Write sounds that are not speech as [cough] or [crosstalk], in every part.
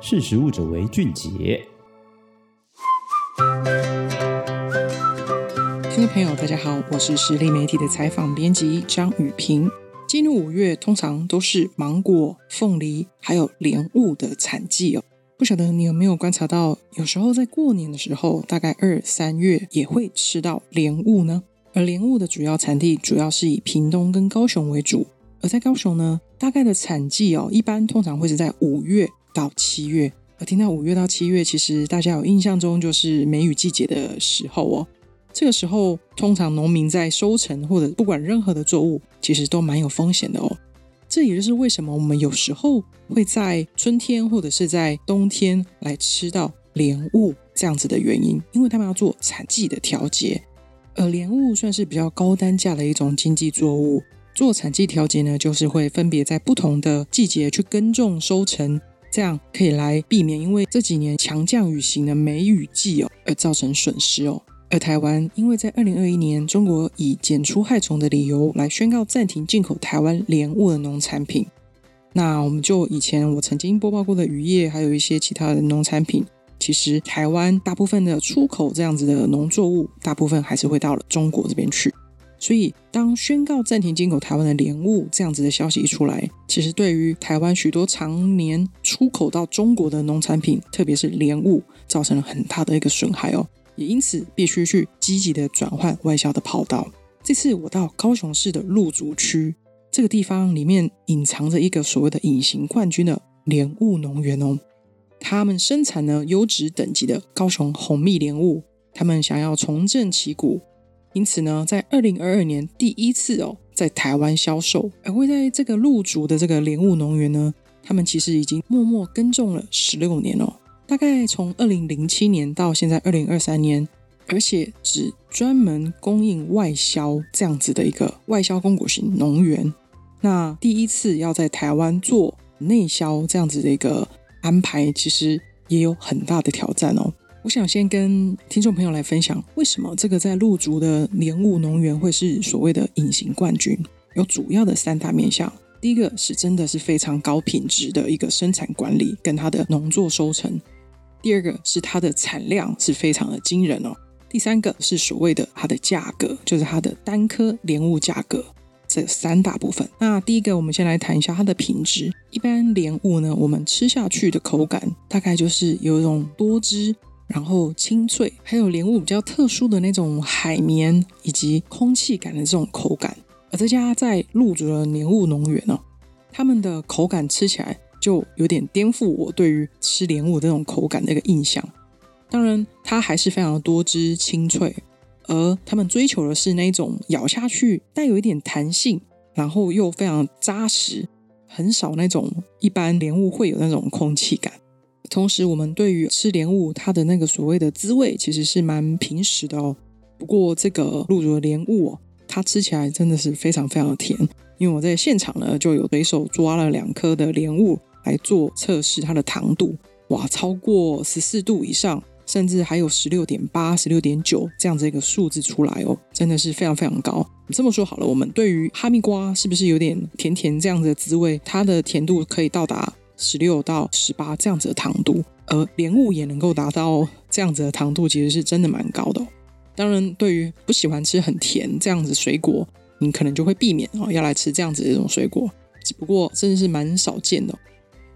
识食物者为俊杰。听众朋友，大家好，我是实力媒体的采访编辑张雨萍。进入五月，通常都是芒果、凤梨还有莲雾的产季哦。不晓得你有没有观察到，有时候在过年的时候，大概二三月也会吃到莲雾呢。而莲雾的主要产地主要是以屏东跟高雄为主。而在高雄呢，大概的产季哦，一般通常会是在五月到七月。而听到五月到七月，其实大家有印象中就是梅雨季节的时候哦。这个时候，通常农民在收成或者不管任何的作物，其实都蛮有风险的哦。这也就是为什么我们有时候会在春天或者是在冬天来吃到莲雾这样子的原因，因为他们要做产季的调节。而莲雾算是比较高单价的一种经济作物。做产季调节呢，就是会分别在不同的季节去耕种收成，这样可以来避免因为这几年强降雨型的梅雨季哦而造成损失哦。而台湾因为在二零二一年中国以检出害虫的理由来宣告暂停进口台湾莲雾的农产品，那我们就以前我曾经播报过的渔业，还有一些其他的农产品，其实台湾大部分的出口这样子的农作物，大部分还是会到了中国这边去。所以，当宣告暂停进口台湾的莲雾这样子的消息一出来，其实对于台湾许多常年出口到中国的农产品，特别是莲雾，造成了很大的一个损害哦。也因此，必须去积极的转换外销的跑道。这次我到高雄市的路竹区这个地方，里面隐藏着一个所谓的隐形冠军的莲雾农园哦。他们生产呢优质等级的高雄红蜜莲雾，他们想要重振旗鼓。因此呢，在二零二二年第一次哦，在台湾销售，而会在这个路竹的这个莲雾农园呢，他们其实已经默默耕种了十六年哦，大概从二零零七年到现在二零二三年，而且只专门供应外销这样子的一个外销供果型农园。那第一次要在台湾做内销这样子的一个安排，其实也有很大的挑战哦。我想先跟听众朋友来分享，为什么这个在路竹的莲雾农园会是所谓的隐形冠军？有主要的三大面向。第一个是真的是非常高品质的一个生产管理跟它的农作收成；第二个是它的产量是非常的惊人哦；第三个是所谓的它的价格，就是它的单颗莲雾价格。这三大部分。那第一个，我们先来谈一下它的品质。一般莲雾呢，我们吃下去的口感大概就是有一种多汁。然后清脆，还有莲雾比较特殊的那种海绵以及空气感的这种口感。而这家在路竹的莲雾农园哦，他们的口感吃起来就有点颠覆我对于吃莲雾这种口感的一个印象。当然，它还是非常多汁清脆，而他们追求的是那种咬下去带有一点弹性，然后又非常扎实，很少那种一般莲雾会有那种空气感。同时，我们对于吃莲雾，它的那个所谓的滋味，其实是蛮平实的哦。不过，这个露竹的莲雾哦，它吃起来真的是非常非常的甜。因为我在现场呢，就有随手抓了两颗的莲雾来做测试，它的糖度哇，超过十四度以上，甚至还有十六点八、十六点九这样子一个数字出来哦，真的是非常非常高。这么说好了，我们对于哈密瓜是不是有点甜甜这样子的滋味？它的甜度可以到达。十六到十八这样子的糖度，而莲雾也能够达到这样子的糖度，其实是真的蛮高的哦。当然，对于不喜欢吃很甜这样子水果，你可能就会避免哦，要来吃这样子的这种水果。只不过真的是蛮少见的。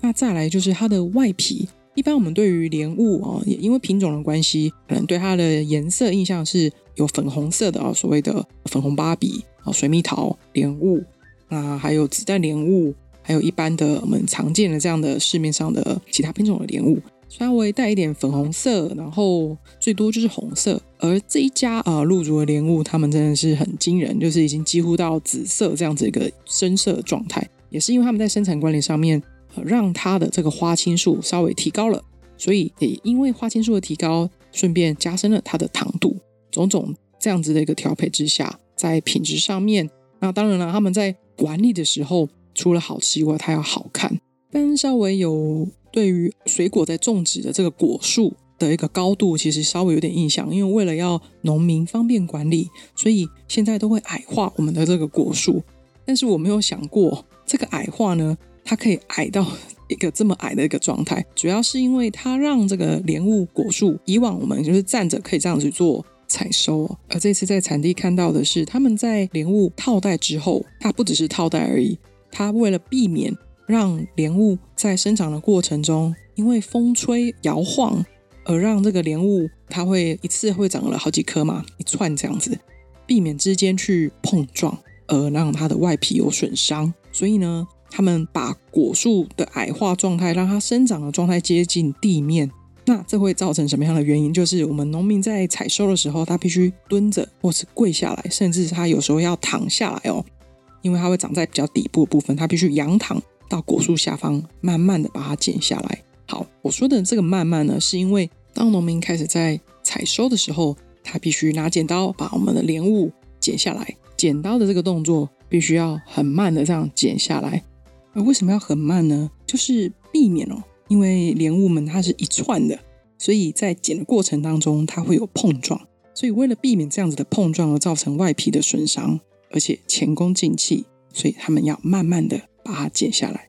那再来就是它的外皮，一般我们对于莲雾啊，也因为品种的关系，可能对它的颜色印象是有粉红色的啊，所谓的粉红芭比啊、水蜜桃莲雾，那还有子弹莲雾。还有一般的我们常见的这样的市面上的其他品种的莲雾，稍微带一点粉红色，然后最多就是红色。而这一家啊，路竹的莲雾，他们真的是很惊人，就是已经几乎到紫色这样子一个深色状态，也是因为他们在生产管理上面，呃，让它的这个花青素稍微提高了，所以也因为花青素的提高，顺便加深了它的糖度。种种这样子的一个调配之下，在品质上面，那当然了，他们在管理的时候。除了好吃以外，它要好看，但稍微有对于水果在种植的这个果树的一个高度，其实稍微有点印象。因为为了要农民方便管理，所以现在都会矮化我们的这个果树。但是我没有想过，这个矮化呢，它可以矮到 [laughs] 一个这么矮的一个状态，主要是因为它让这个莲雾果树，以往我们就是站着可以这样子做采收，而这次在产地看到的是，他们在莲雾套袋之后，它不只是套袋而已，它为了避免让莲雾在生长的过程中，因为风吹摇晃而让这个莲雾它会一次会长了好几颗嘛，一串这样子，避免之间去碰撞而让它的外皮有损伤，所以呢，他们把果树的矮化状态，让它生长的状态接近地面。那这会造成什么样的原因？就是我们农民在采收的时候，他必须蹲着或是跪下来，甚至他有时候要躺下来哦，因为它会长在比较底部的部分，它必须仰躺到果树下方，慢慢的把它剪下来。好，我说的这个慢慢呢，是因为当农民开始在采收的时候，他必须拿剪刀把我们的莲雾剪下来，剪刀的这个动作必须要很慢的这样剪下来。而为什么要很慢呢？就是避免哦。因为莲雾们它是一串的，所以在剪的过程当中它会有碰撞，所以为了避免这样子的碰撞而造成外皮的损伤，而且前功尽弃，所以他们要慢慢的把它剪下来。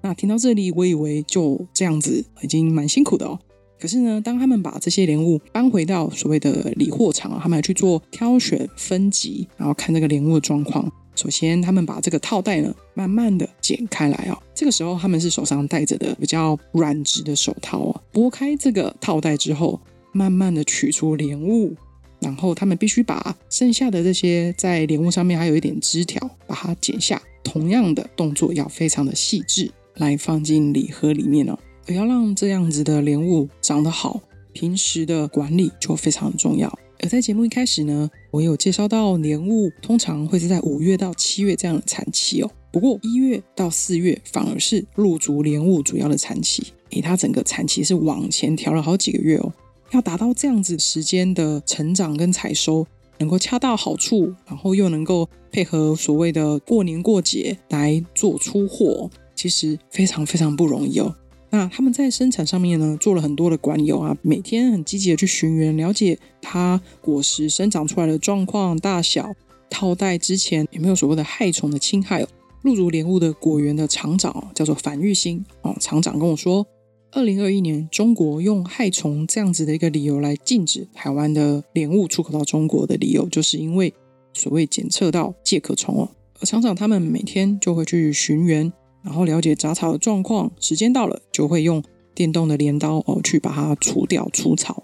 那听到这里，我以为就这样子已经蛮辛苦的哦。可是呢，当他们把这些莲雾搬回到所谓的理货场，他们还去做挑选、分级，然后看这个莲雾的状况。首先，他们把这个套袋呢，慢慢的剪开来哦。这个时候，他们是手上戴着的比较软质的手套哦。拨开这个套袋之后，慢慢的取出莲雾，然后他们必须把剩下的这些在莲雾上面还有一点枝条，把它剪下。同样的动作要非常的细致，来放进礼盒里面哦。而要让这样子的莲雾长得好，平时的管理就非常重要。而在节目一开始呢，我有介绍到莲雾通常会是在五月到七月这样的产期哦。不过一月到四月反而是露竹莲雾主要的产期，诶，它整个产期是往前调了好几个月哦。要达到这样子时间的成长跟采收，能够恰到好处，然后又能够配合所谓的过年过节来做出货，其实非常非常不容易哦。那他们在生产上面呢，做了很多的管理啊，每天很积极的去寻源，了解它果实生长出来的状况、大小、套袋之前有没有所谓的害虫的侵害哦。路竹莲雾的果园的厂长叫做樊玉兴哦，厂长跟我说，二零二一年中国用害虫这样子的一个理由来禁止台湾的莲雾出口到中国的理由，就是因为所谓检测到介壳虫哦。而厂长他们每天就会去寻源。然后了解杂草的状况，时间到了就会用电动的镰刀哦去把它除掉除草。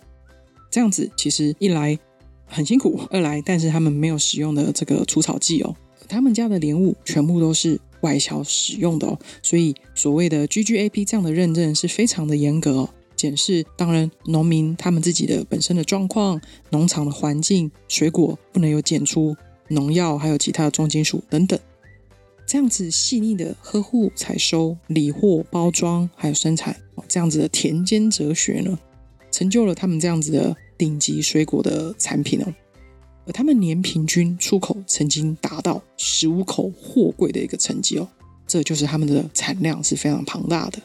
这样子其实一来很辛苦，二来但是他们没有使用的这个除草剂哦。他们家的莲雾全部都是外销使用的哦，所以所谓的 GGAP 这样的认证是非常的严格哦。检视当然农民他们自己的本身的状况、农场的环境、水果不能有检出农药，还有其他的重金属等等。这样子细腻的呵护、采收、理货、包装，还有生产，这样子的田间哲学呢，成就了他们这样子的顶级水果的产品哦。而他们年平均出口曾经达到十五口货柜的一个成绩哦，这就是他们的产量是非常庞大的。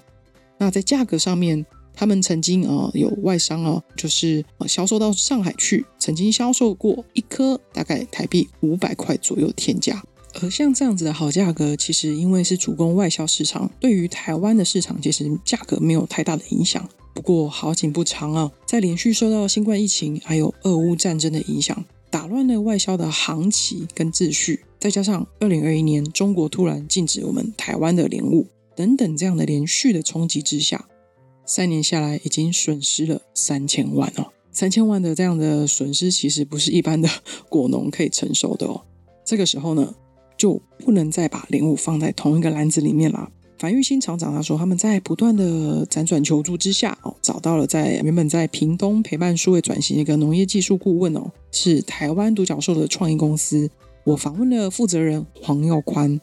那在价格上面，他们曾经啊有外商哦，就是销售到上海去，曾经销售过一颗大概台币五百块左右天价。而像这样子的好价格，其实因为是主攻外销市场，对于台湾的市场其实价格没有太大的影响。不过好景不长啊，在连续受到新冠疫情还有俄乌战争的影响，打乱了外销的航期跟秩序，再加上二零二一年中国突然禁止我们台湾的莲雾等等这样的连续的冲击之下，三年下来已经损失了三千万哦，三千万的这样的损失其实不是一般的 [laughs] 果农可以承受的哦。这个时候呢，就不能再把莲雾放在同一个篮子里面了。樊玉兴厂长他说，他们在不断的辗转求助之下，哦，找到了在原本在屏东陪伴数位转型一个农业技术顾问哦，是台湾独角兽的创意公司。我访问了负责人黄耀宽，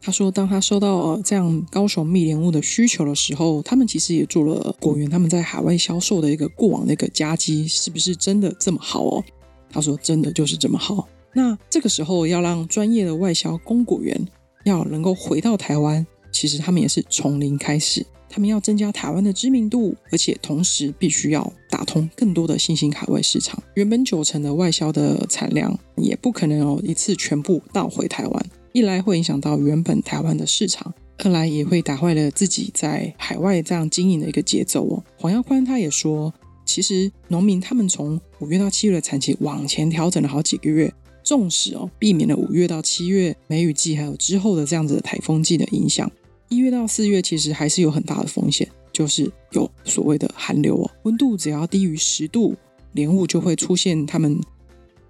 他说，当他收到呃这样高雄蜜莲雾的需求的时候，他们其实也做了果园他们在海外销售的一个过往的一个佳绩，是不是真的这么好哦？他说，真的就是这么好。那这个时候要让专业的外销供果园要能够回到台湾，其实他们也是从零开始，他们要增加台湾的知名度，而且同时必须要打通更多的新兴海外市场。原本九成的外销的产量也不可能哦一次全部倒回台湾，一来会影响到原本台湾的市场，二来也会打坏了自己在海外这样经营的一个节奏哦。黄耀宽他也说，其实农民他们从五月到七月的产期往前调整了好几个月，纵使哦避免了五月到七月梅雨季还有之后的这样子的台风季的影响，一月到四月其实还是有很大的风险，就是有所谓的寒流哦，温度只要低于十度，莲雾就会出现他们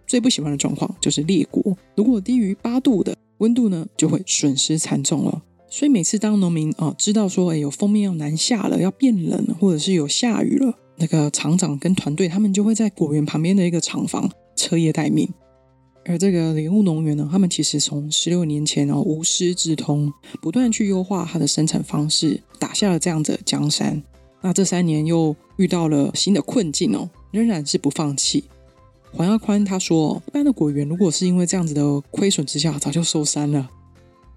最不喜欢的状况，就是裂果。如果低于八度的温度呢，就会损失惨重了。所以每次当农民哦知道说，哎，有锋面要南下了，要变冷，或者是有下雨了，那个厂长跟团队他们就会在果园旁边的一个厂房彻夜待命。而这个莲雾农园呢，他们其实从十六年前哦无师自通，不断去优化它的生产方式，打下了这样子的江山。那这三年又遇到了新的困境哦，仍然是不放弃。黄耀宽他说，一般的果园如果是因为这样子的亏损之下，早就收山了。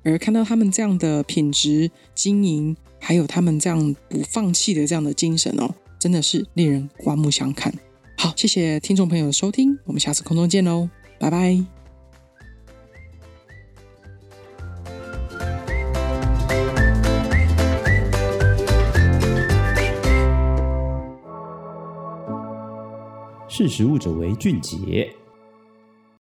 而看到他们这样的品质经营，还有他们这样不放弃的这样的精神哦，真的是令人刮目相看。好，谢谢听众朋友的收听，我们下次空中见喽，拜拜。识时务者为俊杰。